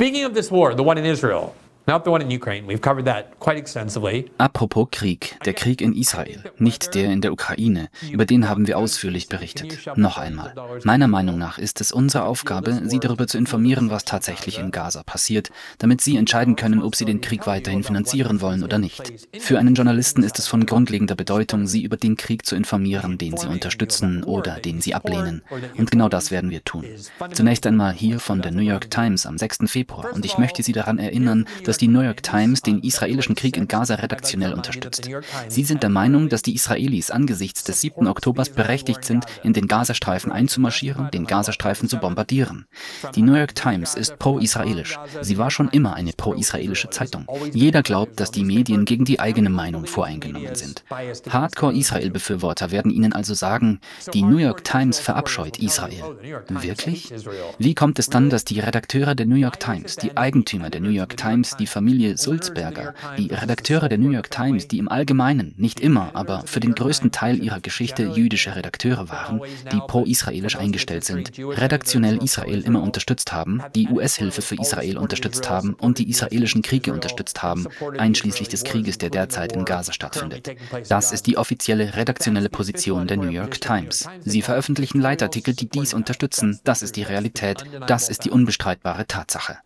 Speaking of this war, the one in Israel, Apropos Krieg, der Krieg in Israel, nicht der in der Ukraine, über den haben wir ausführlich berichtet. Noch einmal, meiner Meinung nach ist es unsere Aufgabe, Sie darüber zu informieren, was tatsächlich in Gaza passiert, damit Sie entscheiden können, ob Sie den Krieg weiterhin finanzieren wollen oder nicht. Für einen Journalisten ist es von grundlegender Bedeutung, Sie über den Krieg zu informieren, den Sie unterstützen oder den Sie ablehnen. Und genau das werden wir tun. Zunächst einmal hier von der New York Times am 6. Februar. Und ich möchte Sie daran erinnern, dass die New York Times den israelischen Krieg in Gaza redaktionell unterstützt. Sie sind der Meinung, dass die Israelis angesichts des 7. Oktobers berechtigt sind, in den Gazastreifen einzumarschieren, den Gazastreifen zu bombardieren. Die New York Times ist pro-israelisch. Sie war schon immer eine pro-israelische Zeitung. Jeder glaubt, dass die Medien gegen die eigene Meinung voreingenommen sind. Hardcore-Israel-Befürworter werden Ihnen also sagen, die New York Times verabscheut Israel. Wirklich? Wie kommt es dann, dass die Redakteure der New York Times, die Eigentümer der New York Times, die Familie Sulzberger, die Redakteure der New York Times, die im Allgemeinen, nicht immer, aber für den größten Teil ihrer Geschichte jüdische Redakteure waren, die pro-israelisch eingestellt sind, redaktionell Israel immer unterstützt haben, die US-Hilfe für Israel unterstützt haben und die israelischen Kriege unterstützt haben, einschließlich des Krieges, der derzeit in Gaza stattfindet. Das ist die offizielle redaktionelle Position der New York Times. Sie veröffentlichen Leitartikel, die dies unterstützen. Das ist die Realität. Das ist die unbestreitbare Tatsache.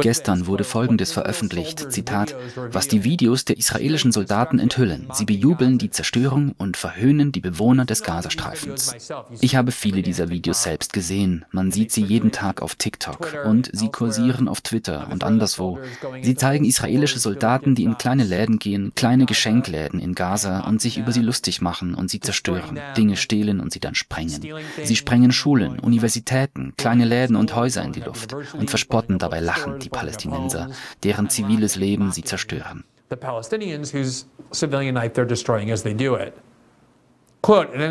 Gestern wurde Folgendes veröffentlicht, Zitat, was die Videos der israelischen Soldaten enthüllen. Sie bejubeln die Zerstörung und verhöhnen die Bewohner des Gazastreifens. Ich habe viele dieser Videos selbst gesehen. Man sieht sie jeden Tag auf TikTok und sie kursieren auf Twitter und anderswo. Sie zeigen israelische Soldaten, die in kleine Läden gehen, kleine Geschenkläden in Gaza und sich über sie lustig machen und sie zerstören, Dinge stehlen und sie dann sprengen. Sie sprengen Schulen, Universitäten, kleine Läden und Häuser in die Luft. Luft und verspotten dabei lachend die Palästinenser, deren ziviles Leben sie zerstören.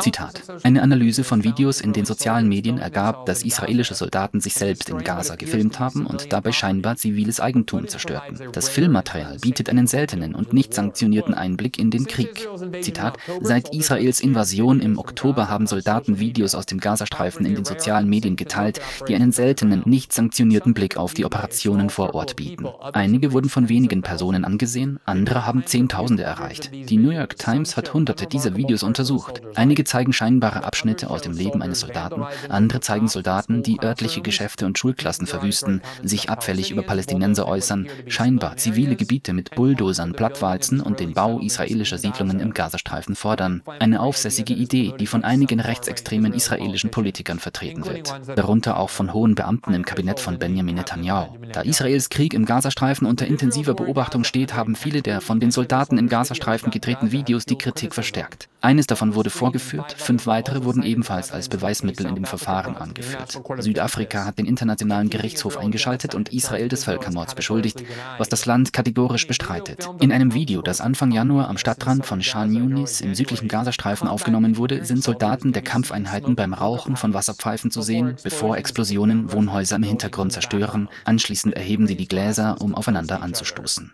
Zitat. Eine Analyse von Videos in den sozialen Medien ergab, dass israelische Soldaten sich selbst in Gaza gefilmt haben und dabei scheinbar ziviles Eigentum zerstörten. Das Filmmaterial bietet einen seltenen und nicht sanktionierten Einblick in den Krieg. Zitat. Seit Israels Invasion im Oktober haben Soldaten Videos aus dem Gazastreifen in den sozialen Medien geteilt, die einen seltenen, nicht sanktionierten Blick auf die Operationen vor Ort bieten. Einige wurden von wenigen Personen angesehen, andere haben Zehntausende erreicht. Die New York Times hat hunderte dieser Videos untersucht gemacht. Einige zeigen scheinbare Abschnitte aus dem Leben eines Soldaten, andere zeigen Soldaten, die örtliche Geschäfte und Schulklassen verwüsten, sich abfällig über Palästinenser äußern, scheinbar zivile Gebiete mit Bulldozern plattwalzen und den Bau israelischer Siedlungen im Gazastreifen fordern. Eine aufsässige Idee, die von einigen rechtsextremen israelischen Politikern vertreten wird, darunter auch von hohen Beamten im Kabinett von Benjamin Netanyahu. Da Israels Krieg im Gazastreifen unter intensiver Beobachtung steht, haben viele der von den Soldaten im Gazastreifen gedrehten Videos die Kritik verstärkt. Eines davon wurde vorgeführt, fünf weitere wurden ebenfalls als Beweismittel in dem Verfahren angeführt. Südafrika hat den Internationalen Gerichtshof eingeschaltet und Israel des Völkermords beschuldigt, was das Land kategorisch bestreitet. In einem Video, das Anfang Januar am Stadtrand von Shan Yunis im südlichen Gazastreifen aufgenommen wurde, sind Soldaten der Kampfeinheiten beim Rauchen von Wasserpfeifen zu sehen, bevor Explosionen Wohnhäuser im Hintergrund zerstören. Anschließend erheben sie die Gläser, um aufeinander anzustoßen.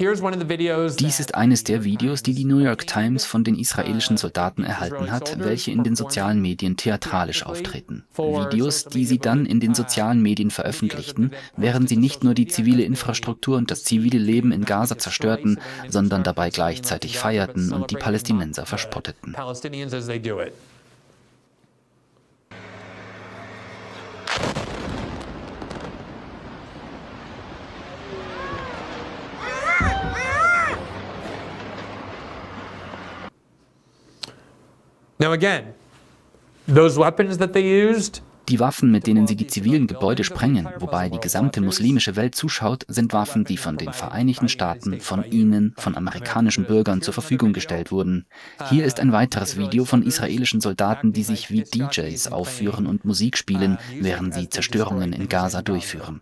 Dies ist eines der Videos, die die New York Times von den israelischen Soldaten erhalten hat, welche in den sozialen Medien theatralisch auftreten. Videos, die sie dann in den sozialen Medien veröffentlichten, während sie nicht nur die zivile Infrastruktur und das zivile Leben in Gaza zerstörten, sondern dabei gleichzeitig feierten und die Palästinenser verspotteten. Now again, those weapons that they used die Waffen, mit denen sie die zivilen Gebäude sprengen, wobei die gesamte muslimische Welt zuschaut, sind Waffen, die von den Vereinigten Staaten, von ihnen, von amerikanischen Bürgern zur Verfügung gestellt wurden. Hier ist ein weiteres Video von israelischen Soldaten, die sich wie DJs aufführen und Musik spielen, während sie Zerstörungen in Gaza durchführen.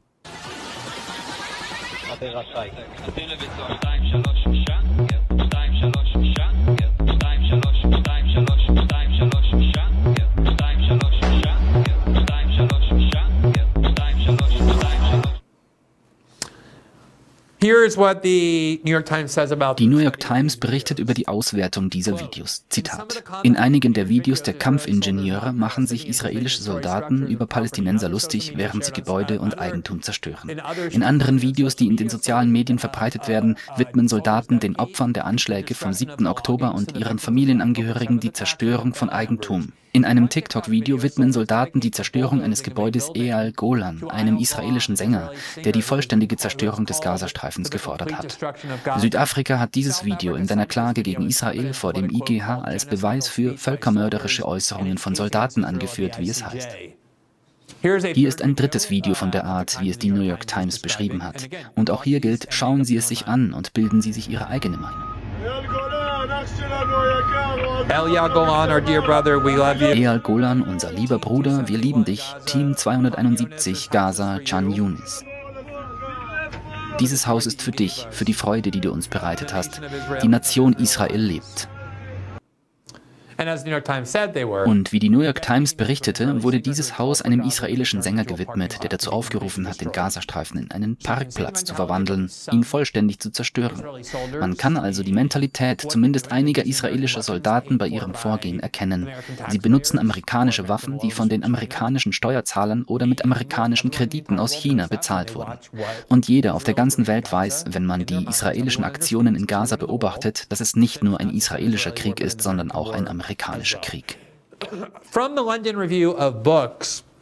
Die New York Times berichtet über die Auswertung dieser Videos. Zitat. In einigen der Videos der Kampfingenieure machen sich israelische Soldaten über Palästinenser lustig, während sie Gebäude und Eigentum zerstören. In anderen Videos, die in den sozialen Medien verbreitet werden, widmen Soldaten den Opfern der Anschläge vom 7. Oktober und ihren Familienangehörigen die Zerstörung von Eigentum. In einem TikTok-Video widmen Soldaten die Zerstörung eines Gebäudes Eyal Golan, einem israelischen Sänger, der die vollständige Zerstörung des Gazastreifens gefordert hat. Südafrika hat dieses Video in seiner Klage gegen Israel vor dem IGH als Beweis für völkermörderische Äußerungen von Soldaten angeführt, wie es heißt. Hier ist ein drittes Video von der Art, wie es die New York Times beschrieben hat. Und auch hier gilt, schauen Sie es sich an und bilden Sie sich Ihre eigene Meinung. Eyal Golan, our dear brother, we love you. Eyal Golan, unser lieber Bruder, wir lieben dich. Team 271, Gaza, Chan Yunis. Dieses Haus ist für dich, für die Freude, die du uns bereitet hast. Die Nation Israel lebt. Und wie die New York Times berichtete, wurde dieses Haus einem israelischen Sänger gewidmet, der dazu aufgerufen hat, den Gazastreifen in einen Parkplatz zu verwandeln, ihn vollständig zu zerstören. Man kann also die Mentalität zumindest einiger israelischer Soldaten bei ihrem Vorgehen erkennen. Sie benutzen amerikanische Waffen, die von den amerikanischen Steuerzahlern oder mit amerikanischen Krediten aus China bezahlt wurden. Und jeder auf der ganzen Welt weiß, wenn man die israelischen Aktionen in Gaza beobachtet, dass es nicht nur ein israelischer Krieg ist, sondern auch ein amerikanischer amerikanische Krieg.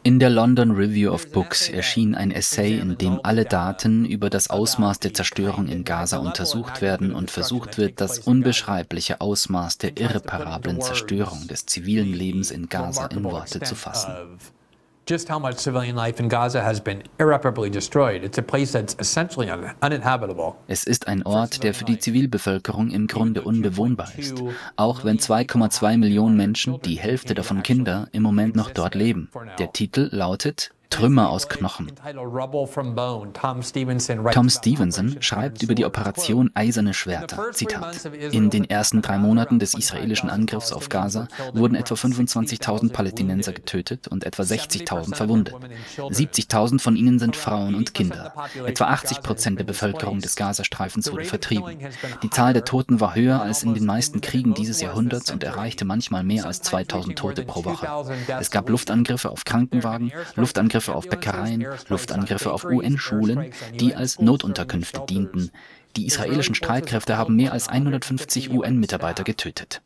In der London Review of Books erschien ein Essay, in dem alle Daten über das Ausmaß der Zerstörung in Gaza untersucht werden und versucht wird, das unbeschreibliche Ausmaß der irreparablen Zerstörung des zivilen Lebens in Gaza in Worte zu fassen just how much civilian life in Gaza has been irreparably destroyed. It's a place that's essentially uninhabitable. Es ist ein Ort, der für die Zivilbevölkerung im Grunde unbewohnbar ist, auch wenn 2,2 Millionen Menschen, die Hälfte davon Kinder, im Moment noch dort leben. Der Titel lautet Trümmer aus Knochen. Tom Stevenson schreibt über die Operation Eiserne Schwerter. Zitat. In den ersten drei Monaten des israelischen Angriffs auf Gaza wurden etwa 25.000 Palästinenser getötet und etwa 60.000 verwundet. 70.000 von ihnen sind Frauen und Kinder. Etwa 80 Prozent der Bevölkerung des Gazastreifens wurde vertrieben. Die Zahl der Toten war höher als in den meisten Kriegen dieses Jahrhunderts und erreichte manchmal mehr als 2000 Tote pro Woche. Es gab Luftangriffe auf Krankenwagen, Luftangriffe Luftangriffe auf Bäckereien, Luftangriffe auf UN-Schulen, die als Notunterkünfte dienten. Die israelischen Streitkräfte haben mehr als 150 UN-Mitarbeiter getötet.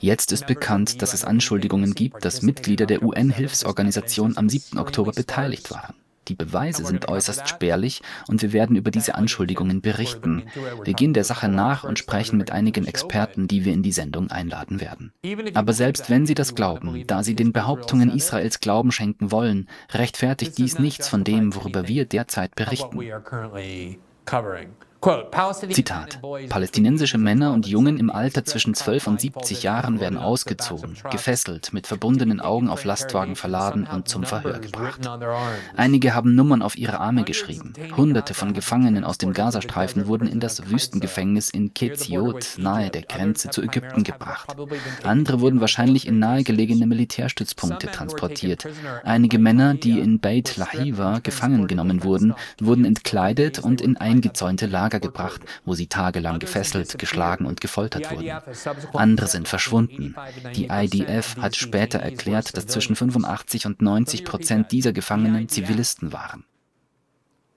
Jetzt ist bekannt, dass es Anschuldigungen gibt, dass Mitglieder der UN-Hilfsorganisation am 7. Oktober beteiligt waren. Die Beweise sind äußerst spärlich und wir werden über diese Anschuldigungen berichten. Wir gehen der Sache nach und sprechen mit einigen Experten, die wir in die Sendung einladen werden. Aber selbst wenn Sie das glauben, da Sie den Behauptungen Israels Glauben schenken wollen, rechtfertigt dies nichts von dem, worüber wir derzeit berichten. Zitat. Palästinensische Männer und Jungen im Alter zwischen 12 und 70 Jahren werden ausgezogen, gefesselt, mit verbundenen Augen auf Lastwagen verladen und zum Verhör gebracht. Einige haben Nummern auf ihre Arme geschrieben. Hunderte von Gefangenen aus dem Gazastreifen wurden in das Wüstengefängnis in Ketziot nahe der Grenze zu Ägypten gebracht. Andere wurden wahrscheinlich in nahegelegene Militärstützpunkte transportiert. Einige Männer, die in Beit Lahiva gefangen genommen wurden, wurden entkleidet und in eingezäunte Lager Lager gebracht, wo sie tagelang gefesselt, geschlagen und gefoltert wurden. Andere sind verschwunden. Die IDF hat später erklärt, dass zwischen 85 und 90 Prozent dieser Gefangenen Zivilisten waren.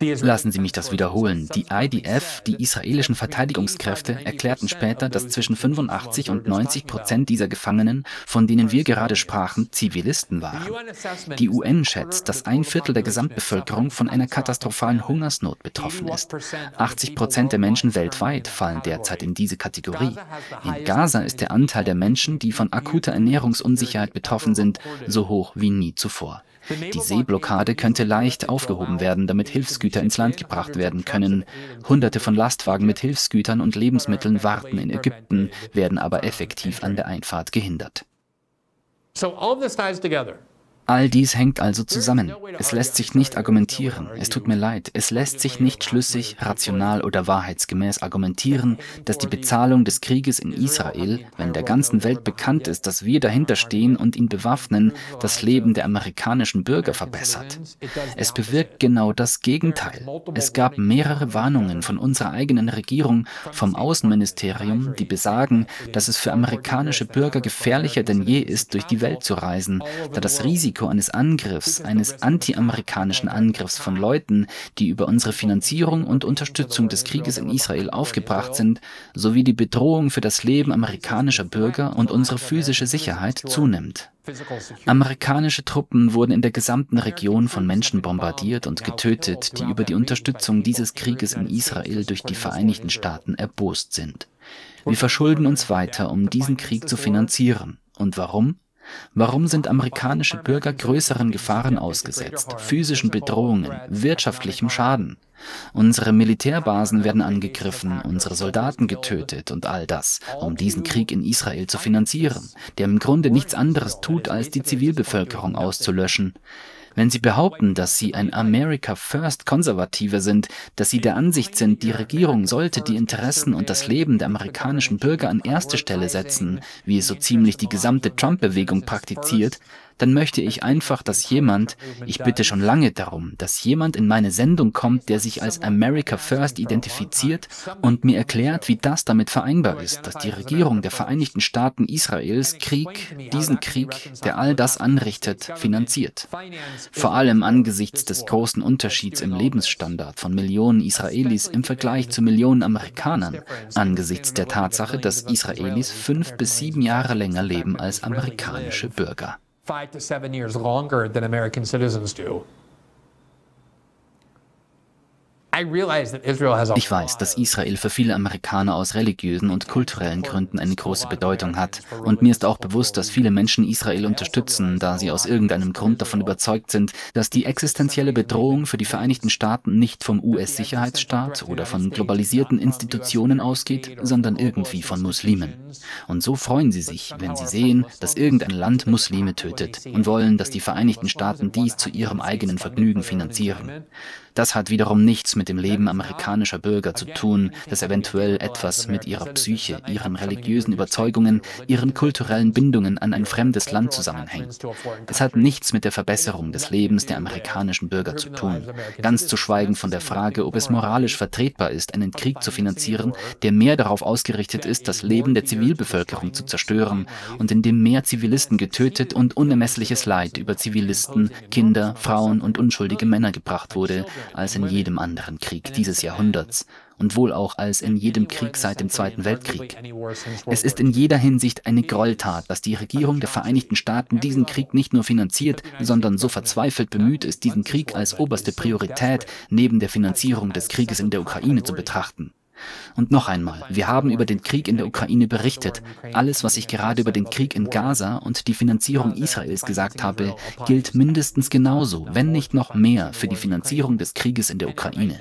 Lassen Sie mich das wiederholen. Die IDF, die israelischen Verteidigungskräfte, erklärten später, dass zwischen 85 und 90 Prozent dieser Gefangenen, von denen wir gerade sprachen, Zivilisten waren. Die UN schätzt, dass ein Viertel der Gesamtbevölkerung von einer katastrophalen Hungersnot betroffen ist. 80 Prozent der Menschen weltweit fallen derzeit in diese Kategorie. In Gaza ist der Anteil der Menschen, die von akuter Ernährungsunsicherheit betroffen sind, so hoch wie nie zuvor. Die Seeblockade könnte leicht aufgehoben werden, damit Hilfsgüter ins Land gebracht werden können. Hunderte von Lastwagen mit Hilfsgütern und Lebensmitteln warten in Ägypten, werden aber effektiv an der Einfahrt gehindert. All dies hängt also zusammen. Es lässt sich nicht argumentieren. Es tut mir leid. Es lässt sich nicht schlüssig, rational oder wahrheitsgemäß argumentieren, dass die Bezahlung des Krieges in Israel, wenn der ganzen Welt bekannt ist, dass wir dahinter stehen und ihn bewaffnen, das Leben der amerikanischen Bürger verbessert. Es bewirkt genau das Gegenteil. Es gab mehrere Warnungen von unserer eigenen Regierung, vom Außenministerium, die besagen, dass es für amerikanische Bürger gefährlicher denn je ist, durch die Welt zu reisen, da das Risiko eines Angriffs, eines anti-amerikanischen Angriffs von Leuten, die über unsere Finanzierung und Unterstützung des Krieges in Israel aufgebracht sind, sowie die Bedrohung für das Leben amerikanischer Bürger und unsere physische Sicherheit zunimmt. Amerikanische Truppen wurden in der gesamten Region von Menschen bombardiert und getötet, die über die Unterstützung dieses Krieges in Israel durch die Vereinigten Staaten erbost sind. Wir verschulden uns weiter, um diesen Krieg zu finanzieren. Und warum? Warum sind amerikanische Bürger größeren Gefahren ausgesetzt, physischen Bedrohungen, wirtschaftlichem Schaden? Unsere Militärbasen werden angegriffen, unsere Soldaten getötet und all das, um diesen Krieg in Israel zu finanzieren, der im Grunde nichts anderes tut, als die Zivilbevölkerung auszulöschen. Wenn Sie behaupten, dass Sie ein America First Konservativer sind, dass Sie der Ansicht sind, die Regierung sollte die Interessen und das Leben der amerikanischen Bürger an erste Stelle setzen, wie es so ziemlich die gesamte Trump-Bewegung praktiziert, dann möchte ich einfach, dass jemand, ich bitte schon lange darum, dass jemand in meine Sendung kommt, der sich als America First identifiziert und mir erklärt, wie das damit vereinbar ist, dass die Regierung der Vereinigten Staaten Israels Krieg, diesen Krieg, der all das anrichtet, finanziert. Vor allem angesichts des großen Unterschieds im Lebensstandard von Millionen Israelis im Vergleich zu Millionen Amerikanern, angesichts der Tatsache, dass Israelis fünf bis sieben Jahre länger leben als amerikanische Bürger. Five to seven years longer than American citizens do. Ich weiß, dass Israel für viele Amerikaner aus religiösen und kulturellen Gründen eine große Bedeutung hat. Und mir ist auch bewusst, dass viele Menschen Israel unterstützen, da sie aus irgendeinem Grund davon überzeugt sind, dass die existenzielle Bedrohung für die Vereinigten Staaten nicht vom US-Sicherheitsstaat oder von globalisierten Institutionen ausgeht, sondern irgendwie von Muslimen. Und so freuen sie sich, wenn sie sehen, dass irgendein Land Muslime tötet und wollen, dass die Vereinigten Staaten dies zu ihrem eigenen Vergnügen finanzieren. Das hat wiederum nichts mit dem Leben amerikanischer Bürger zu tun, das eventuell etwas mit ihrer Psyche, ihren religiösen Überzeugungen, ihren kulturellen Bindungen an ein fremdes Land zusammenhängt. Es hat nichts mit der Verbesserung des Lebens der amerikanischen Bürger zu tun, ganz zu schweigen von der Frage, ob es moralisch vertretbar ist, einen Krieg zu finanzieren, der mehr darauf ausgerichtet ist, das Leben der Zivilbevölkerung zu zerstören und in dem mehr Zivilisten getötet und unermessliches Leid über Zivilisten, Kinder, Frauen und unschuldige Männer gebracht wurde, als in jedem anderen Krieg dieses Jahrhunderts und wohl auch als in jedem Krieg seit dem Zweiten Weltkrieg. Es ist in jeder Hinsicht eine Gräueltat, dass die Regierung der Vereinigten Staaten diesen Krieg nicht nur finanziert, sondern so verzweifelt bemüht ist, diesen Krieg als oberste Priorität neben der Finanzierung des Krieges in der Ukraine zu betrachten. Und noch einmal, wir haben über den Krieg in der Ukraine berichtet. Alles, was ich gerade über den Krieg in Gaza und die Finanzierung Israels gesagt habe, gilt mindestens genauso, wenn nicht noch mehr, für die Finanzierung des Krieges in der Ukraine.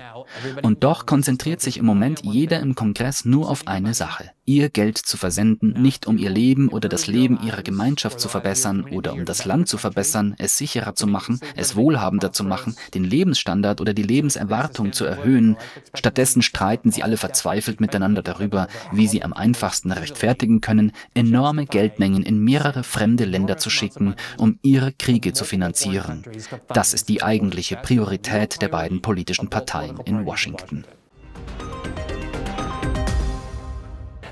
Und doch konzentriert sich im Moment jeder im Kongress nur auf eine Sache ihr Geld zu versenden, nicht um ihr Leben oder das Leben ihrer Gemeinschaft zu verbessern oder um das Land zu verbessern, es sicherer zu machen, es wohlhabender zu machen, den Lebensstandard oder die Lebenserwartung zu erhöhen. Stattdessen streiten sie alle verzweifelt miteinander darüber, wie sie am einfachsten rechtfertigen können, enorme Geldmengen in mehrere fremde Länder zu schicken, um ihre Kriege zu finanzieren. Das ist die eigentliche Priorität der beiden politischen Parteien in Washington.